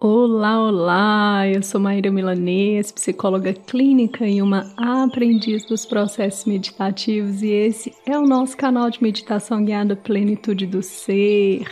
Olá, olá! Eu sou Maíra Milanês, psicóloga clínica e uma aprendiz dos processos meditativos, e esse é o nosso canal de meditação guiada Plenitude do Ser.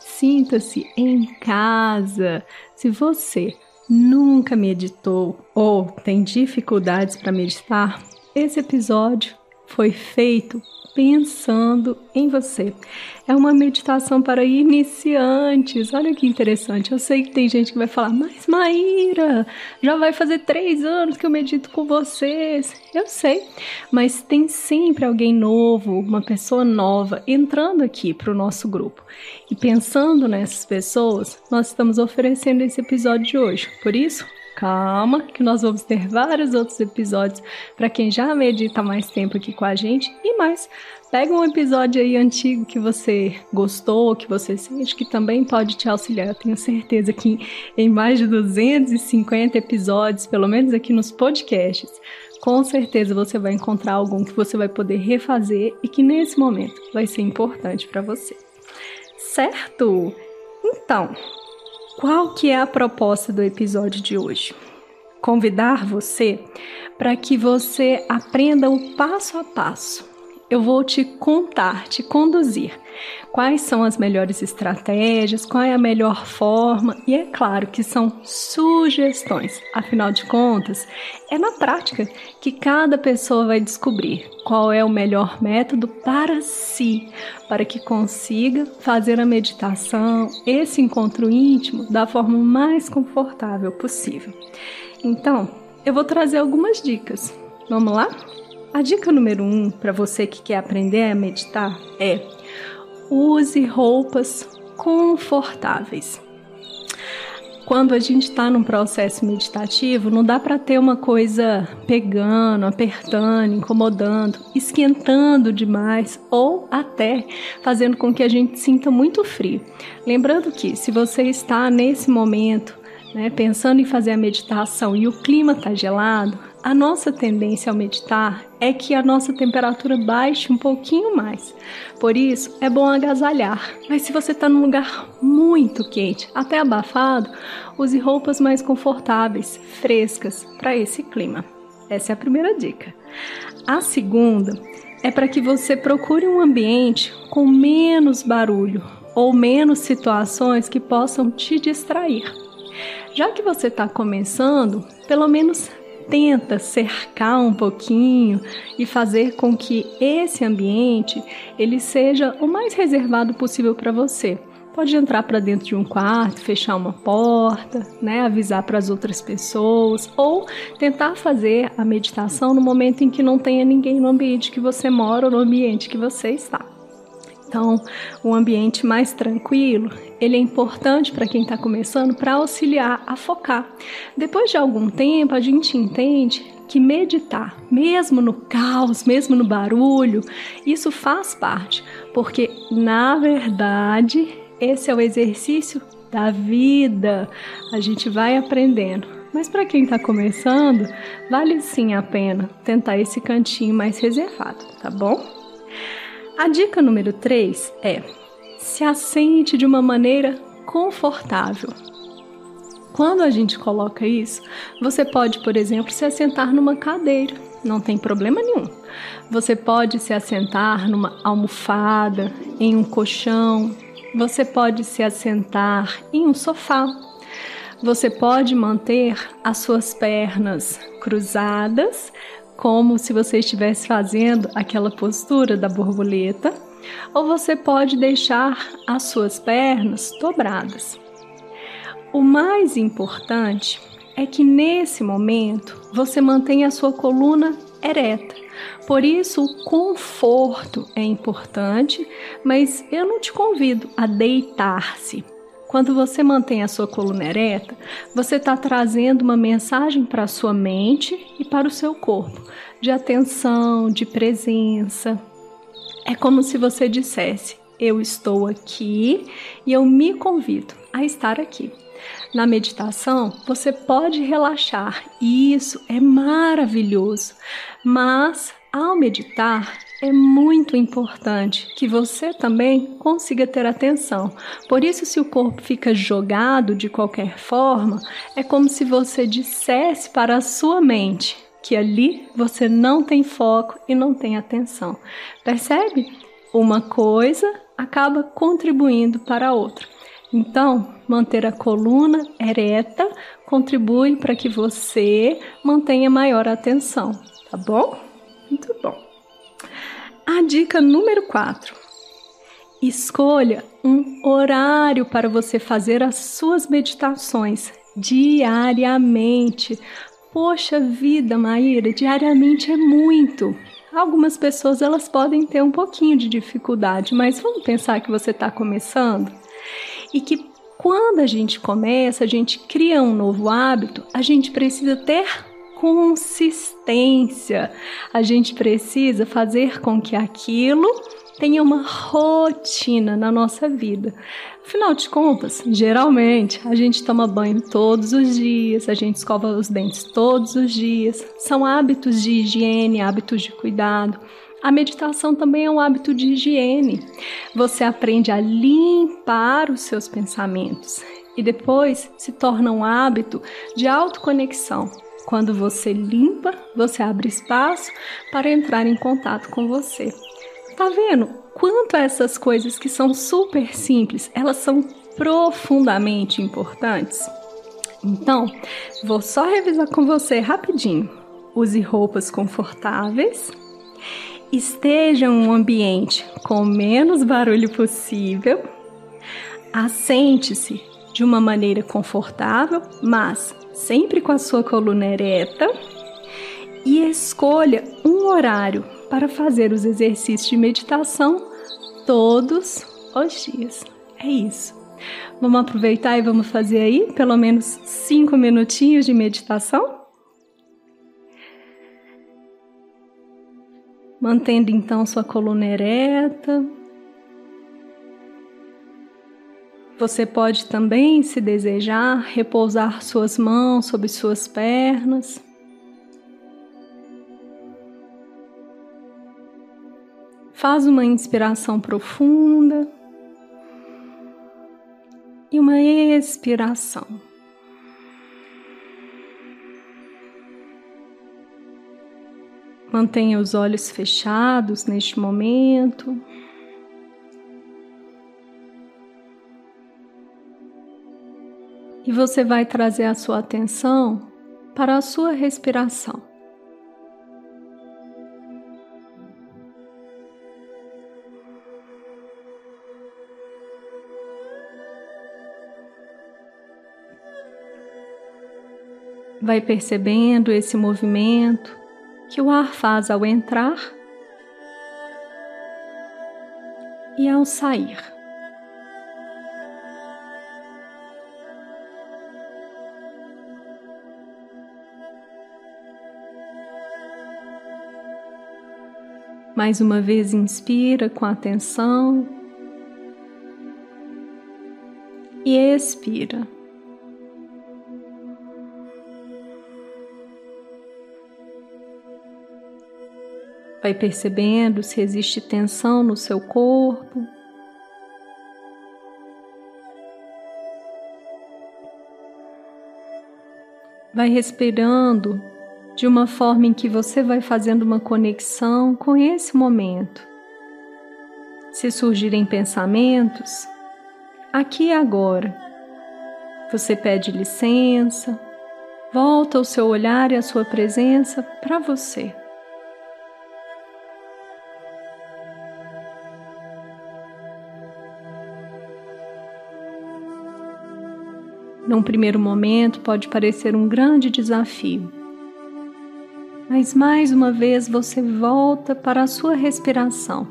Sinta-se em casa. Se você nunca meditou ou tem dificuldades para meditar, esse episódio foi feito pensando em você. É uma meditação para iniciantes. Olha que interessante. Eu sei que tem gente que vai falar, mas Maíra, já vai fazer três anos que eu medito com vocês. Eu sei, mas tem sempre alguém novo, uma pessoa nova entrando aqui para o nosso grupo. E pensando nessas pessoas, nós estamos oferecendo esse episódio de hoje. Por isso, Calma, que nós vamos ter vários outros episódios para quem já medita mais tempo aqui com a gente e mais. Pega um episódio aí antigo que você gostou, que você sente que também pode te auxiliar. Eu tenho certeza que em mais de 250 episódios, pelo menos aqui nos podcasts, com certeza você vai encontrar algum que você vai poder refazer e que nesse momento vai ser importante para você. Certo? Então, qual que é a proposta do episódio de hoje? Convidar você para que você aprenda o passo a passo. Eu vou te contar, te conduzir quais são as melhores estratégias, qual é a melhor forma, e é claro que são sugestões, afinal de contas, é na prática que cada pessoa vai descobrir qual é o melhor método para si, para que consiga fazer a meditação, esse encontro íntimo, da forma mais confortável possível. Então, eu vou trazer algumas dicas. Vamos lá? A dica número um para você que quer aprender a meditar é use roupas confortáveis. Quando a gente está num processo meditativo, não dá para ter uma coisa pegando, apertando, incomodando, esquentando demais ou até fazendo com que a gente sinta muito frio. Lembrando que se você está nesse momento né, pensando em fazer a meditação e o clima está gelado, a nossa tendência ao meditar é que a nossa temperatura baixe um pouquinho mais. Por isso, é bom agasalhar. Mas se você está num lugar muito quente, até abafado, use roupas mais confortáveis, frescas, para esse clima. Essa é a primeira dica. A segunda é para que você procure um ambiente com menos barulho ou menos situações que possam te distrair. Já que você está começando, pelo menos tenta cercar um pouquinho e fazer com que esse ambiente ele seja o mais reservado possível para você. Pode entrar para dentro de um quarto, fechar uma porta, né, avisar para as outras pessoas ou tentar fazer a meditação no momento em que não tenha ninguém no ambiente que você mora ou no ambiente que você está. Então, um ambiente mais tranquilo, ele é importante para quem está começando para auxiliar a focar. Depois de algum tempo, a gente entende que meditar, mesmo no caos, mesmo no barulho, isso faz parte, porque na verdade esse é o exercício da vida. A gente vai aprendendo. Mas para quem está começando, vale sim a pena tentar esse cantinho mais reservado, tá bom? A dica número 3 é: se assente de uma maneira confortável. Quando a gente coloca isso, você pode, por exemplo, se assentar numa cadeira, não tem problema nenhum. Você pode se assentar numa almofada, em um colchão, você pode se assentar em um sofá. Você pode manter as suas pernas cruzadas, como se você estivesse fazendo aquela postura da borboleta, ou você pode deixar as suas pernas dobradas. O mais importante é que nesse momento você mantenha a sua coluna ereta. Por isso, o conforto é importante, mas eu não te convido a deitar-se. Quando você mantém a sua coluna ereta, você está trazendo uma mensagem para a sua mente e para o seu corpo de atenção, de presença. É como se você dissesse: Eu estou aqui e eu me convido a estar aqui. Na meditação, você pode relaxar e isso é maravilhoso, mas ao meditar, é muito importante que você também consiga ter atenção. Por isso, se o corpo fica jogado de qualquer forma, é como se você dissesse para a sua mente que ali você não tem foco e não tem atenção. Percebe? Uma coisa acaba contribuindo para a outra. Então, manter a coluna ereta contribui para que você mantenha maior atenção, tá bom? Muito bom. A dica número 4. Escolha um horário para você fazer as suas meditações diariamente. Poxa vida, Maíra, diariamente é muito. Algumas pessoas elas podem ter um pouquinho de dificuldade, mas vamos pensar que você está começando e que quando a gente começa, a gente cria um novo hábito, a gente precisa ter consistência. A gente precisa fazer com que aquilo tenha uma rotina na nossa vida. Afinal de contas, geralmente a gente toma banho todos os dias, a gente escova os dentes todos os dias. São hábitos de higiene, hábitos de cuidado. A meditação também é um hábito de higiene. Você aprende a limpar os seus pensamentos e depois se torna um hábito de autoconexão. Quando você limpa, você abre espaço para entrar em contato com você. Tá vendo quanto essas coisas que são super simples, elas são profundamente importantes? Então, vou só revisar com você rapidinho. Use roupas confortáveis, esteja em um ambiente com menos barulho possível, assente-se de uma maneira confortável, mas sempre com a sua coluna ereta, e escolha um horário para fazer os exercícios de meditação todos os dias. É isso. Vamos aproveitar e vamos fazer aí pelo menos cinco minutinhos de meditação? Mantendo então sua coluna ereta. Você pode também, se desejar, repousar suas mãos sobre suas pernas. Faz uma inspiração profunda e uma expiração. Mantenha os olhos fechados neste momento. E você vai trazer a sua atenção para a sua respiração. Vai percebendo esse movimento que o ar faz ao entrar e ao sair. Mais uma vez, inspira com atenção e expira. Vai percebendo se existe tensão no seu corpo. Vai respirando de uma forma em que você vai fazendo uma conexão com esse momento. Se surgirem pensamentos, aqui e agora, você pede licença, volta o seu olhar e a sua presença para você. num primeiro momento pode parecer um grande desafio. Mas mais uma vez você volta para a sua respiração.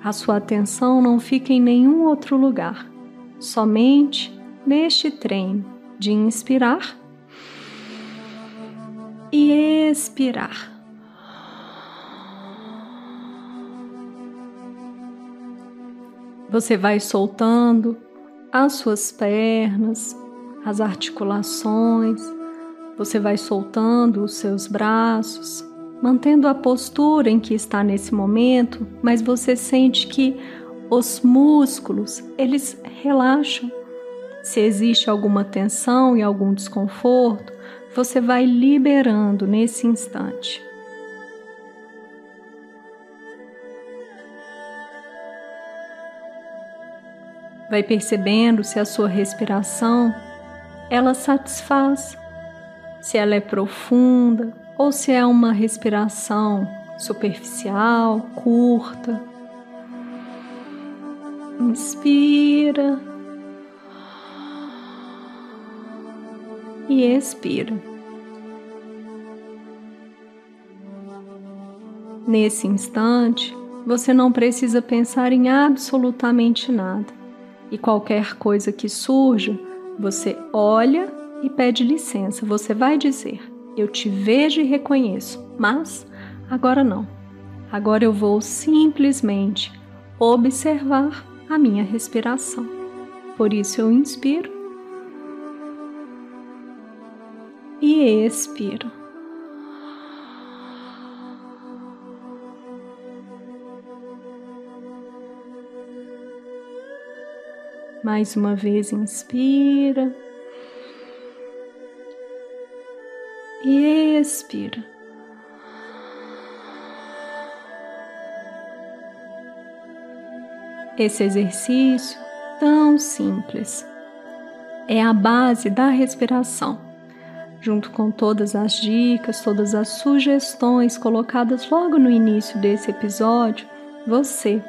A sua atenção não fica em nenhum outro lugar, somente neste treino de inspirar e expirar. Você vai soltando as suas pernas, as articulações, você vai soltando os seus braços, mantendo a postura em que está nesse momento, mas você sente que os músculos, eles relaxam. Se existe alguma tensão e algum desconforto, você vai liberando nesse instante. Vai percebendo se a sua respiração ela satisfaz, se ela é profunda ou se é uma respiração superficial, curta. Inspira e expira. Nesse instante, você não precisa pensar em absolutamente nada e qualquer coisa que surja, você olha e pede licença. Você vai dizer: Eu te vejo e reconheço, mas agora não. Agora eu vou simplesmente observar a minha respiração. Por isso eu inspiro e expiro. Mais uma vez, inspira e expira. Esse exercício tão simples é a base da respiração, junto com todas as dicas, todas as sugestões colocadas logo no início desse episódio. Você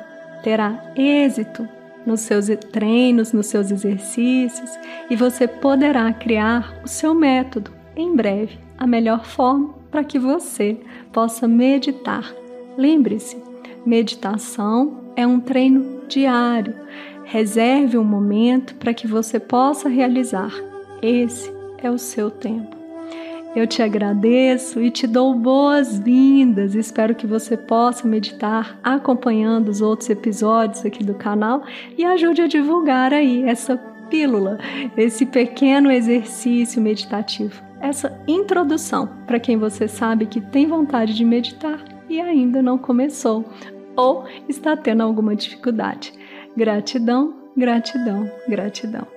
terá êxito nos seus treinos, nos seus exercícios e você poderá criar o seu método em breve, a melhor forma para que você possa meditar. Lembre-se, meditação é um treino diário. Reserve um momento para que você possa realizar. Esse é o seu tempo. Eu te agradeço e te dou boas-vindas. Espero que você possa meditar acompanhando os outros episódios aqui do canal e ajude a divulgar aí essa pílula, esse pequeno exercício meditativo, essa introdução para quem você sabe que tem vontade de meditar e ainda não começou ou está tendo alguma dificuldade. Gratidão, gratidão, gratidão.